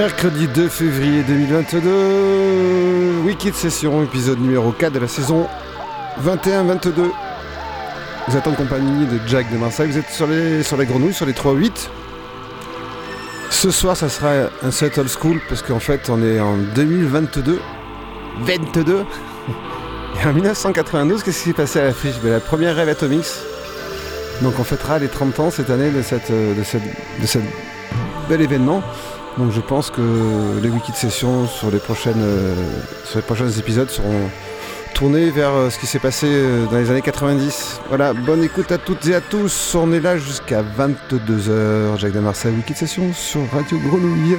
Mercredi 2 février 2022, Wikid Session, épisode numéro 4 de la saison 21-22. Vous êtes en compagnie de Jack de Marseille, vous êtes sur les, sur les grenouilles, sur les 3-8. Ce soir, ça sera un set old school parce qu'en fait, on est en 2022. 22 Et en 1992, qu'est-ce qui s'est passé à l'affiche ben, La première rêve Atomics. Donc on fêtera les 30 ans cette année de, cette, cette, de bel événement. Donc je pense que les wikis de session sur les, prochaines, euh, sur les prochains épisodes seront tournés vers euh, ce qui s'est passé euh, dans les années 90. Voilà, bonne écoute à toutes et à tous. On est là jusqu'à 22h. Jacques Marseille, wiki de session sur Radio Grenouille.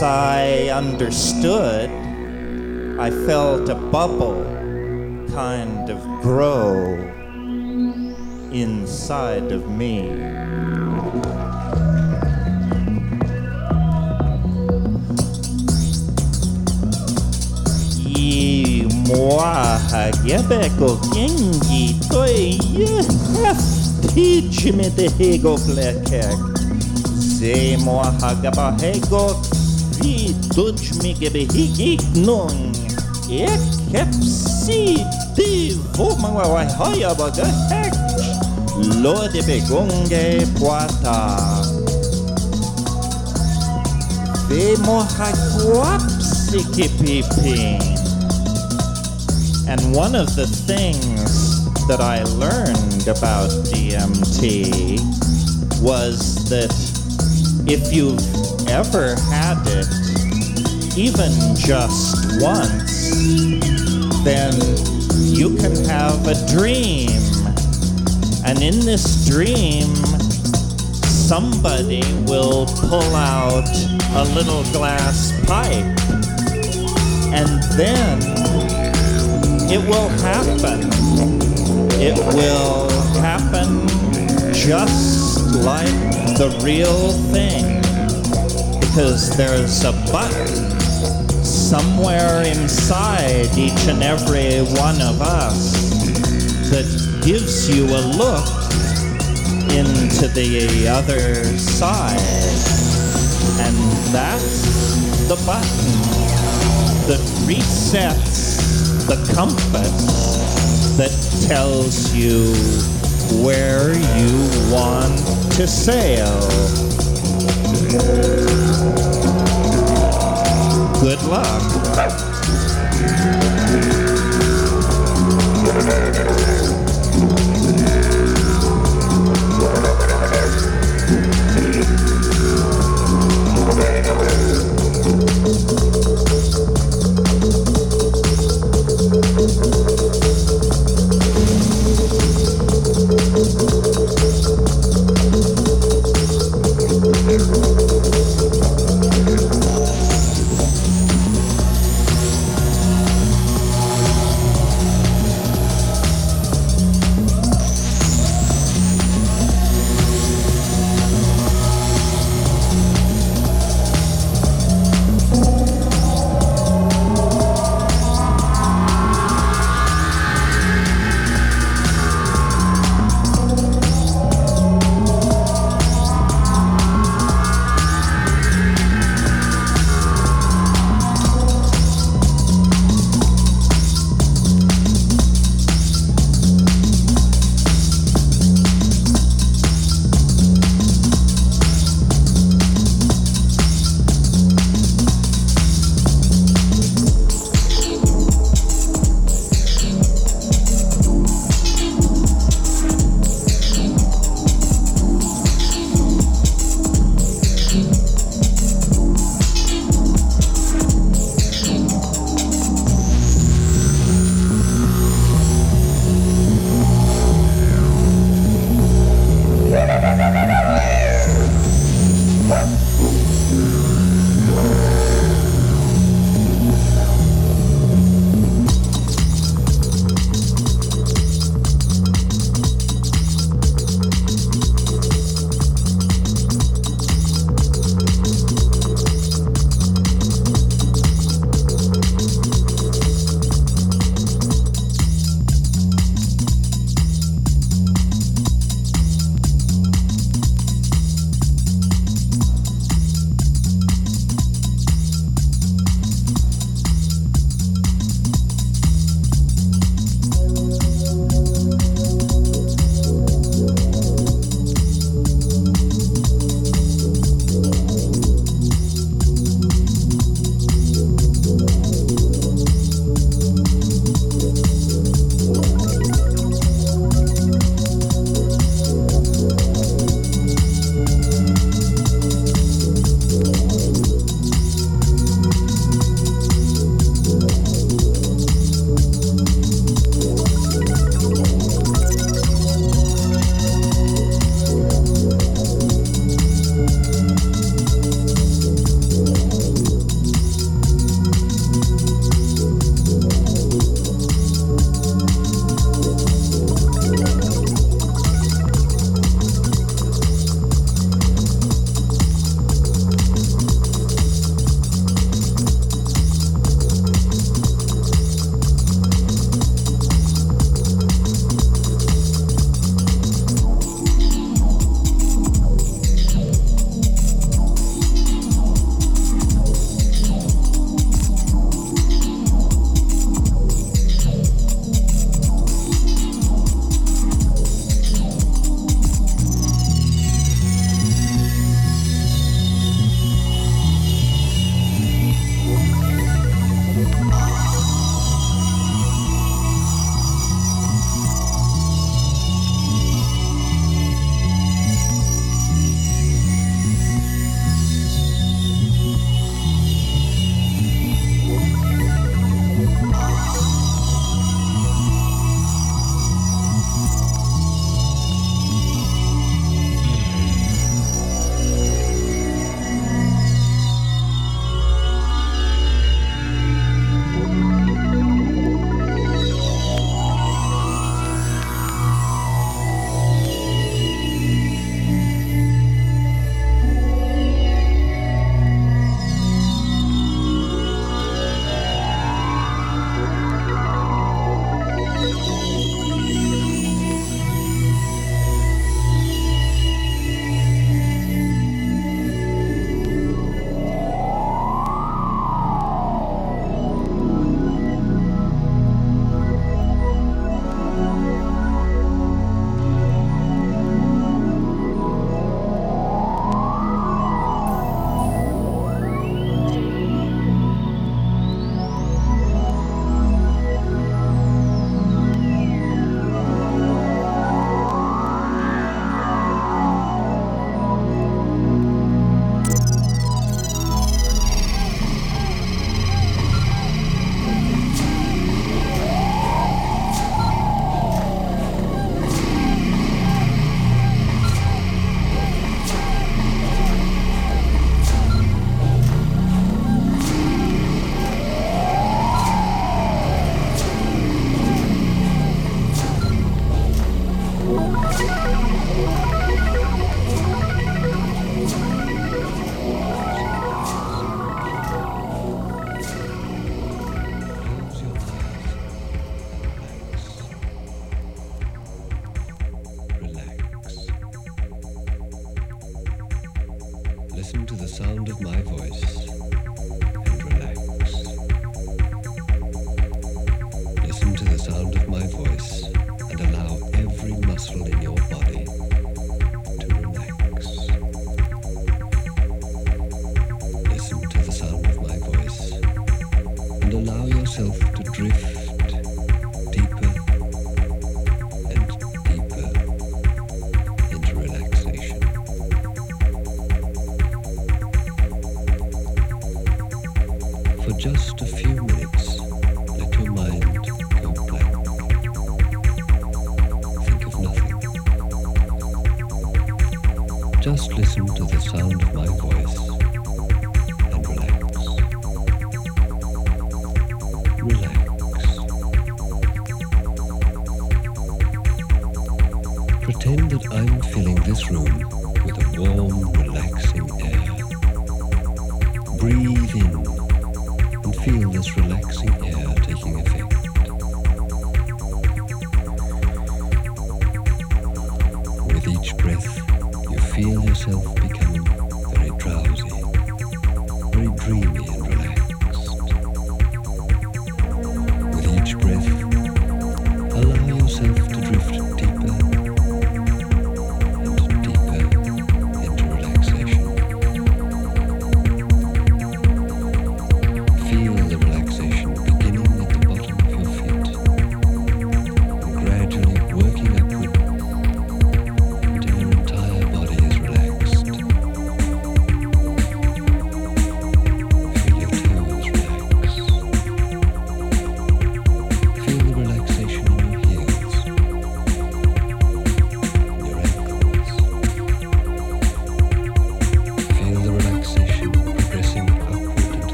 As I understood, I felt a bubble kind of grow inside of me. I moi hagebeko gengi toi heftig med det hego flekek. Se moi hagaba hego vi dutch mi gebe higik nung. Ek hepsi di vo mangwa wa hoya baga hek. Lo de begonge poata. Ve mo haguapsi kipiping. And one of the things that I learned about DMT was that if you've ever had it, even just once, then you can have a dream. And in this dream, somebody will pull out a little glass pipe. And then it will happen. It will happen just like the real thing. Because there's a button somewhere inside each and every one of us that gives you a look into the other side. And that's the button that resets the compass that tells you where you want to sail. Good luck.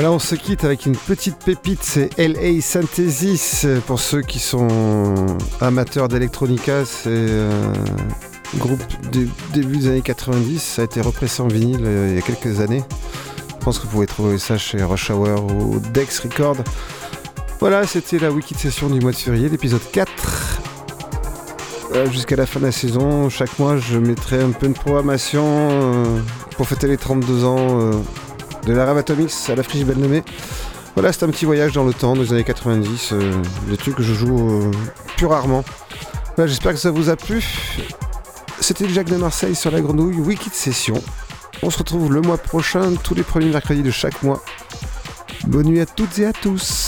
Voilà, on se quitte avec une petite pépite, c'est LA Synthesis. Pour ceux qui sont amateurs d'electronica, c'est un groupe du début des années 90. Ça a été repressé en vinyle euh, il y a quelques années. Je pense que vous pouvez trouver ça chez Rush Hour ou Dex Record. Voilà, c'était la wiki session du mois de février, l'épisode 4. Voilà, Jusqu'à la fin de la saison, chaque mois, je mettrai un peu de programmation euh, pour fêter les 32 ans euh, de la à la friche Belle-Nommée. Voilà, c'est un petit voyage dans le temps des années 90, euh, des trucs que je joue euh, plus rarement. Voilà, J'espère que ça vous a plu. C'était Jacques de Marseille sur la grenouille, wiki de session. On se retrouve le mois prochain, tous les premiers mercredis de chaque mois. Bonne nuit à toutes et à tous.